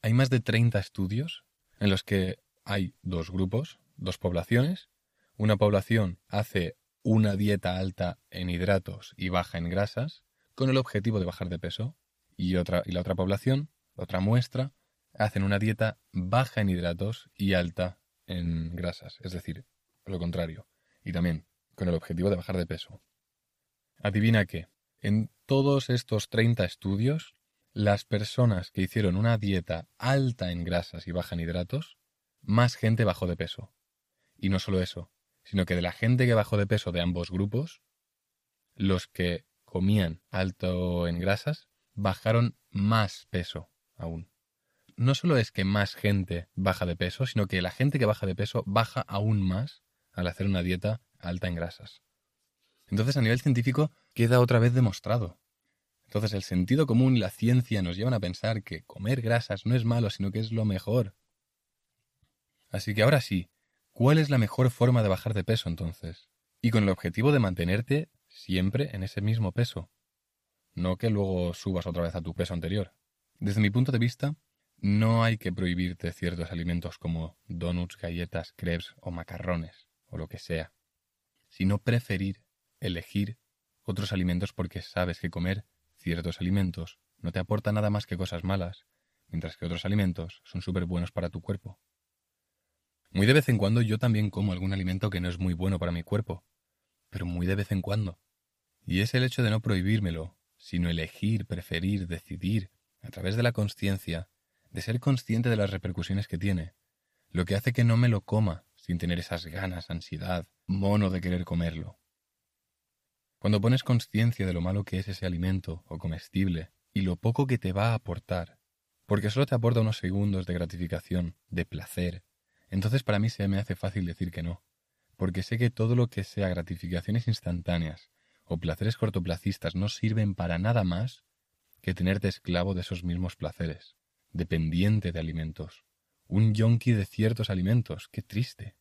Hay más de 30 estudios en los que hay dos grupos, dos poblaciones. Una población hace una dieta alta en hidratos y baja en grasas con el objetivo de bajar de peso y, otra, y la otra población, otra muestra, hacen una dieta baja en hidratos y alta en grasas, es decir, lo contrario, y también con el objetivo de bajar de peso. Adivina qué, en todos estos 30 estudios, las personas que hicieron una dieta alta en grasas y baja en hidratos, más gente bajó de peso. Y no solo eso, sino que de la gente que bajó de peso de ambos grupos, los que comían alto en grasas bajaron más peso aún. No solo es que más gente baja de peso, sino que la gente que baja de peso baja aún más al hacer una dieta alta en grasas. Entonces a nivel científico queda otra vez demostrado. Entonces el sentido común y la ciencia nos llevan a pensar que comer grasas no es malo, sino que es lo mejor. Así que ahora sí, ¿Cuál es la mejor forma de bajar de peso entonces? Y con el objetivo de mantenerte siempre en ese mismo peso. No que luego subas otra vez a tu peso anterior. Desde mi punto de vista, no hay que prohibirte ciertos alimentos como donuts, galletas, crepes o macarrones, o lo que sea, sino preferir, elegir otros alimentos porque sabes que comer ciertos alimentos no te aporta nada más que cosas malas, mientras que otros alimentos son súper buenos para tu cuerpo. Muy de vez en cuando yo también como algún alimento que no es muy bueno para mi cuerpo, pero muy de vez en cuando. Y es el hecho de no prohibírmelo, sino elegir, preferir, decidir, a través de la conciencia, de ser consciente de las repercusiones que tiene, lo que hace que no me lo coma sin tener esas ganas, ansiedad, mono de querer comerlo. Cuando pones conciencia de lo malo que es ese alimento o comestible y lo poco que te va a aportar, porque solo te aporta unos segundos de gratificación, de placer, entonces para mí se me hace fácil decir que no, porque sé que todo lo que sea gratificaciones instantáneas o placeres cortoplacistas no sirven para nada más que tenerte esclavo de esos mismos placeres, dependiente de alimentos, un yonki de ciertos alimentos, qué triste.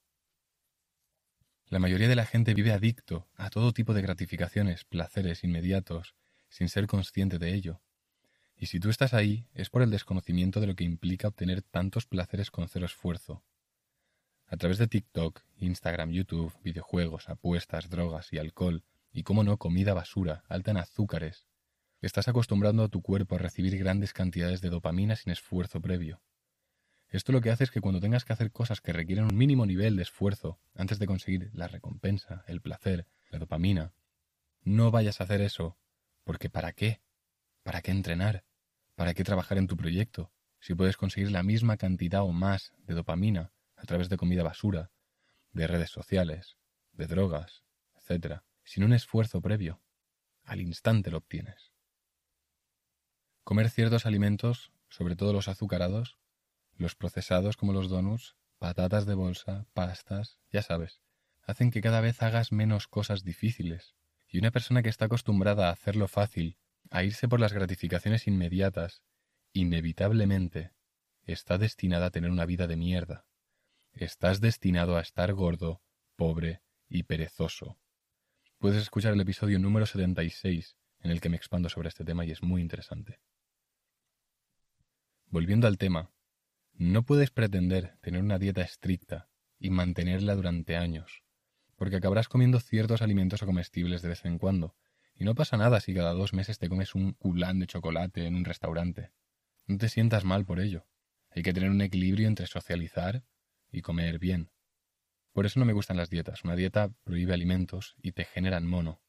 La mayoría de la gente vive adicto a todo tipo de gratificaciones, placeres inmediatos, sin ser consciente de ello. Y si tú estás ahí, es por el desconocimiento de lo que implica obtener tantos placeres con cero esfuerzo. A través de TikTok, Instagram, YouTube, videojuegos, apuestas, drogas y alcohol, y cómo no, comida basura, alta en azúcares, estás acostumbrando a tu cuerpo a recibir grandes cantidades de dopamina sin esfuerzo previo. Esto lo que hace es que cuando tengas que hacer cosas que requieren un mínimo nivel de esfuerzo antes de conseguir la recompensa, el placer, la dopamina, no vayas a hacer eso, porque ¿para qué? ¿Para qué entrenar? ¿Para qué trabajar en tu proyecto? Si puedes conseguir la misma cantidad o más de dopamina a través de comida basura, de redes sociales, de drogas, etc., sin un esfuerzo previo. Al instante lo obtienes. Comer ciertos alimentos, sobre todo los azucarados, los procesados como los donuts, patatas de bolsa, pastas, ya sabes, hacen que cada vez hagas menos cosas difíciles. Y una persona que está acostumbrada a hacerlo fácil, a irse por las gratificaciones inmediatas, inevitablemente, está destinada a tener una vida de mierda. Estás destinado a estar gordo, pobre y perezoso. Puedes escuchar el episodio número 76 en el que me expando sobre este tema y es muy interesante. Volviendo al tema, no puedes pretender tener una dieta estricta y mantenerla durante años, porque acabarás comiendo ciertos alimentos o comestibles de vez en cuando, y no pasa nada si cada dos meses te comes un culán de chocolate en un restaurante. No te sientas mal por ello. Hay que tener un equilibrio entre socializar y comer bien. Por eso no me gustan las dietas. Una dieta prohíbe alimentos y te generan mono.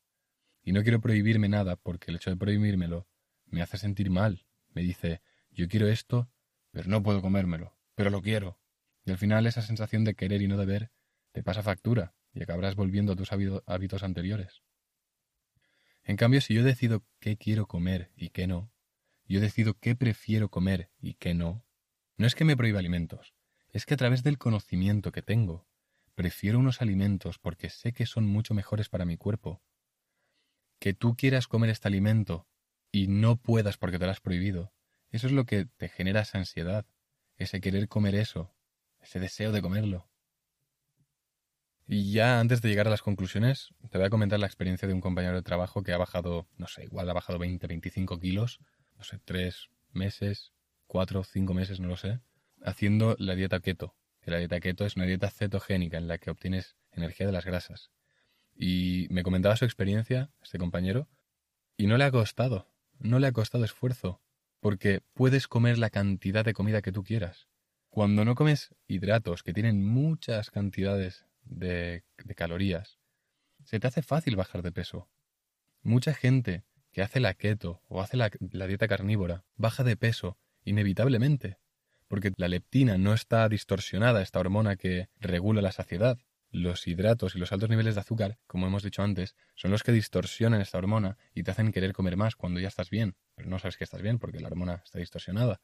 Y no quiero prohibirme nada porque el hecho de prohibírmelo me hace sentir mal. Me dice, yo quiero esto pero no puedo comérmelo, pero lo quiero. Y al final esa sensación de querer y no deber te pasa factura y acabarás volviendo a tus hábitos anteriores. En cambio, si yo decido qué quiero comer y qué no, yo decido qué prefiero comer y qué no, no es que me prohíba alimentos, es que a través del conocimiento que tengo, prefiero unos alimentos porque sé que son mucho mejores para mi cuerpo. Que tú quieras comer este alimento y no puedas porque te lo has prohibido, eso es lo que te genera esa ansiedad, ese querer comer eso, ese deseo de comerlo. Y ya antes de llegar a las conclusiones, te voy a comentar la experiencia de un compañero de trabajo que ha bajado, no sé, igual ha bajado 20, 25 kilos, no sé, tres meses, cuatro, cinco meses, no lo sé, haciendo la dieta keto. Que la dieta keto es una dieta cetogénica en la que obtienes energía de las grasas. Y me comentaba su experiencia, este compañero, y no le ha costado, no le ha costado esfuerzo porque puedes comer la cantidad de comida que tú quieras. Cuando no comes hidratos que tienen muchas cantidades de, calorías, se te hace fácil bajar de peso. Mucha gente que hace la keto o hace la, la dieta carnívora baja de peso inevitablemente, porque la leptina no está distorsionada, esta hormona que regula la saciedad, los hidratos y los altos niveles de azúcar, como hemos dicho antes, son los que distorsionan esta hormona y te hacen querer comer más cuando ya estás bien, pero no sabes que estás bien porque la hormona está distorsionada.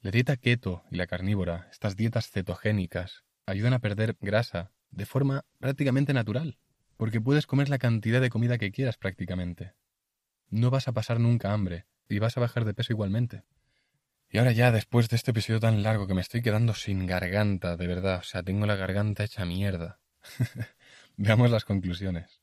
La dieta keto y la carnívora, estas dietas cetogénicas, ayudan a perder grasa de forma prácticamente natural, porque puedes comer la cantidad de comida que quieras prácticamente. No vas a pasar nunca hambre y vas a bajar de peso igualmente. Y ahora ya, después de este episodio tan largo que me estoy quedando sin garganta, de verdad, o sea, tengo la garganta hecha mierda. Veamos las conclusiones.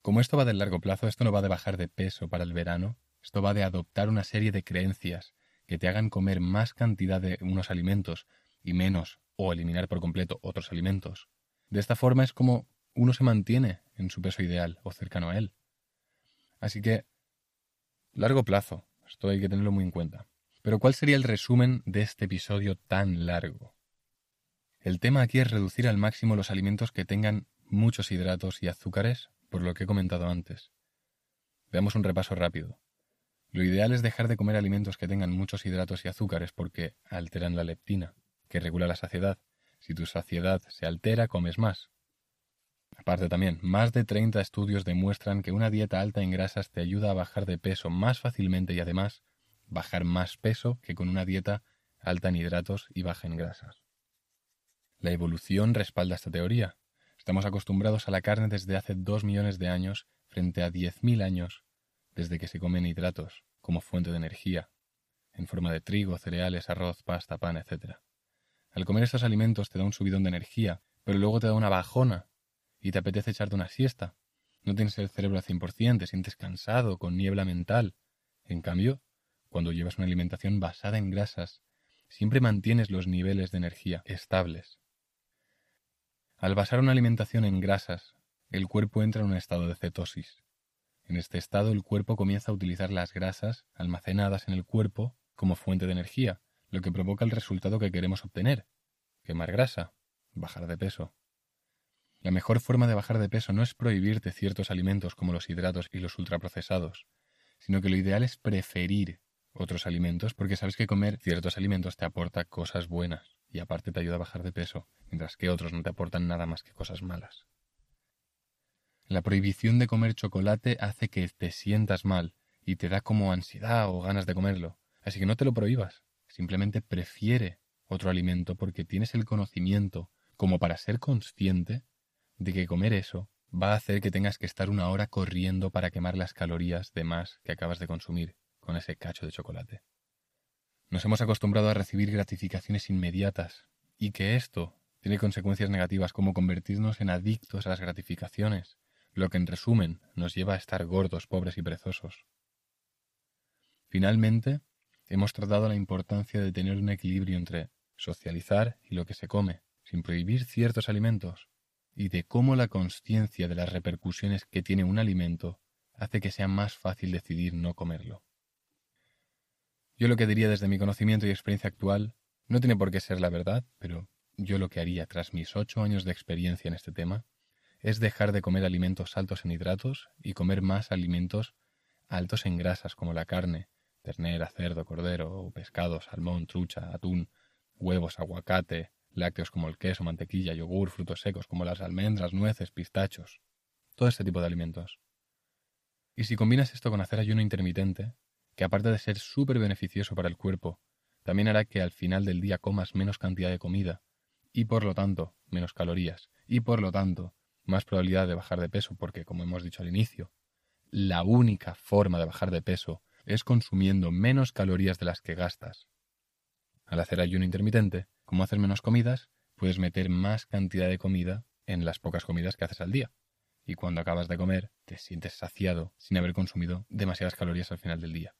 Como esto va del largo plazo, esto no va de bajar de peso para el verano, esto va de adoptar una serie de creencias que te hagan comer más cantidad de unos alimentos y menos o eliminar por completo otros alimentos. De esta forma es como uno se mantiene en su peso ideal o cercano a él. Así que, largo plazo, esto hay que tenerlo muy en cuenta. Pero ¿cuál sería el resumen de este episodio tan largo? El tema aquí es reducir al máximo los alimentos que tengan muchos hidratos y azúcares, por lo que he comentado antes. Veamos un repaso rápido. Lo ideal es dejar de comer alimentos que tengan muchos hidratos y azúcares porque alteran la leptina, que regula la saciedad. Si tu saciedad se altera, comes más. Aparte también, más de 30 estudios demuestran que una dieta alta en grasas te ayuda a bajar de peso más fácilmente y además bajar más peso que con una dieta alta en hidratos y baja en grasas. La evolución respalda esta teoría. Estamos acostumbrados a la carne desde hace dos millones de años frente a diez mil años desde que se comen hidratos como fuente de energía, en forma de trigo, cereales, arroz, pasta, pan, etc. Al comer estos alimentos te da un subidón de energía, pero luego te da una bajona y te apetece echarte una siesta. No tienes el cerebro al 100%, te sientes cansado, con niebla mental. En cambio, cuando llevas una alimentación basada en grasas, siempre mantienes los niveles de energía estables. Al basar una alimentación en grasas, el cuerpo entra en un estado de cetosis. En este estado el cuerpo comienza a utilizar las grasas almacenadas en el cuerpo como fuente de energía, lo que provoca el resultado que queremos obtener, quemar grasa, bajar de peso. La mejor forma de bajar de peso no es prohibirte ciertos alimentos como los hidratos y los ultraprocesados, sino que lo ideal es preferir otros alimentos porque sabes que comer ciertos alimentos te aporta cosas buenas y aparte te ayuda a bajar de peso, mientras que otros no te aportan nada más que cosas malas. La prohibición de comer chocolate hace que te sientas mal y te da como ansiedad o ganas de comerlo, así que no te lo prohíbas, simplemente prefiere otro alimento porque tienes el conocimiento como para ser consciente de que comer eso va a hacer que tengas que estar una hora corriendo para quemar las calorías de más que acabas de consumir con ese cacho de chocolate. Nos hemos acostumbrado a recibir gratificaciones inmediatas y que esto tiene consecuencias negativas como convertirnos en adictos a las gratificaciones, lo que en resumen nos lleva a estar gordos, pobres y perezosos. Finalmente, hemos tratado la importancia de tener un equilibrio entre socializar y lo que se come, sin prohibir ciertos alimentos, y de cómo la conciencia de las repercusiones que tiene un alimento hace que sea más fácil decidir no comerlo. Yo lo que diría desde mi conocimiento y experiencia actual no tiene por qué ser la verdad, pero yo lo que haría tras mis ocho años de experiencia en este tema es dejar de comer alimentos altos en hidratos y comer más alimentos altos en grasas como la carne, ternera, cerdo, cordero, pescado, salmón, trucha, atún, huevos, aguacate, lácteos como el queso, mantequilla, yogur, frutos secos como las almendras, nueces, pistachos, todo este tipo de alimentos. Y si combinas esto con hacer ayuno intermitente, que aparte de ser súper beneficioso para el cuerpo, también hará que al final del día comas menos cantidad de comida, y por lo tanto menos calorías, y por lo tanto más probabilidad de bajar de peso, porque como hemos dicho al inicio, la única forma de bajar de peso es consumiendo menos calorías de las que gastas. Al hacer ayuno intermitente, como hacer menos comidas, puedes meter más cantidad de comida en las pocas comidas que haces al día. Y cuando acabas de comer, te sientes saciado sin haber consumido demasiadas calorías al final del día.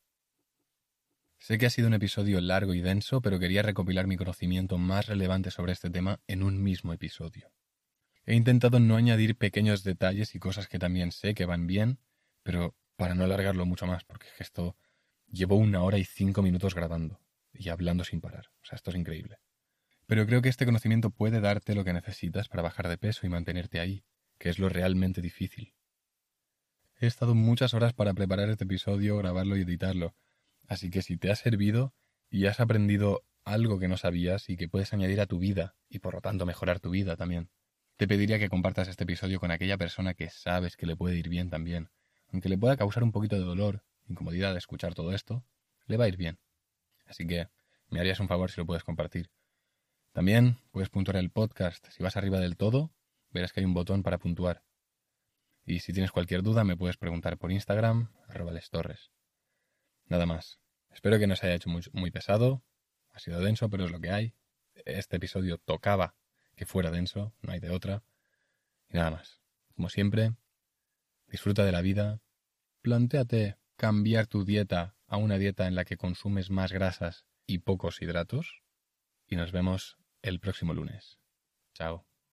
Sé que ha sido un episodio largo y denso, pero quería recopilar mi conocimiento más relevante sobre este tema en un mismo episodio. He intentado no añadir pequeños detalles y cosas que también sé que van bien, pero para no alargarlo mucho más, porque esto llevo una hora y cinco minutos grabando y hablando sin parar. O sea, esto es increíble. Pero creo que este conocimiento puede darte lo que necesitas para bajar de peso y mantenerte ahí, que es lo realmente difícil. He estado muchas horas para preparar este episodio, grabarlo y editarlo, Así que si te ha servido y has aprendido algo que no sabías y que puedes añadir a tu vida y por lo tanto mejorar tu vida también, te pediría que compartas este episodio con aquella persona que sabes que le puede ir bien también. Aunque le pueda causar un poquito de dolor, incomodidad de escuchar todo esto, le va a ir bien. Así que me harías un favor si lo puedes compartir. También puedes puntuar el podcast. Si vas arriba del todo, verás que hay un botón para puntuar. Y si tienes cualquier duda, me puedes preguntar por Instagram, arroba torres. Nada más. Espero que no se haya hecho muy, pesado. Ha sido denso, pero es lo que hay. Este episodio tocaba que fuera denso, no hay de otra. Y nada más. Como siempre, disfruta de la vida. Plantéate cambiar tu dieta a una dieta en la que consumes más grasas y pocos hidratos. Y nos vemos el próximo lunes. Chao.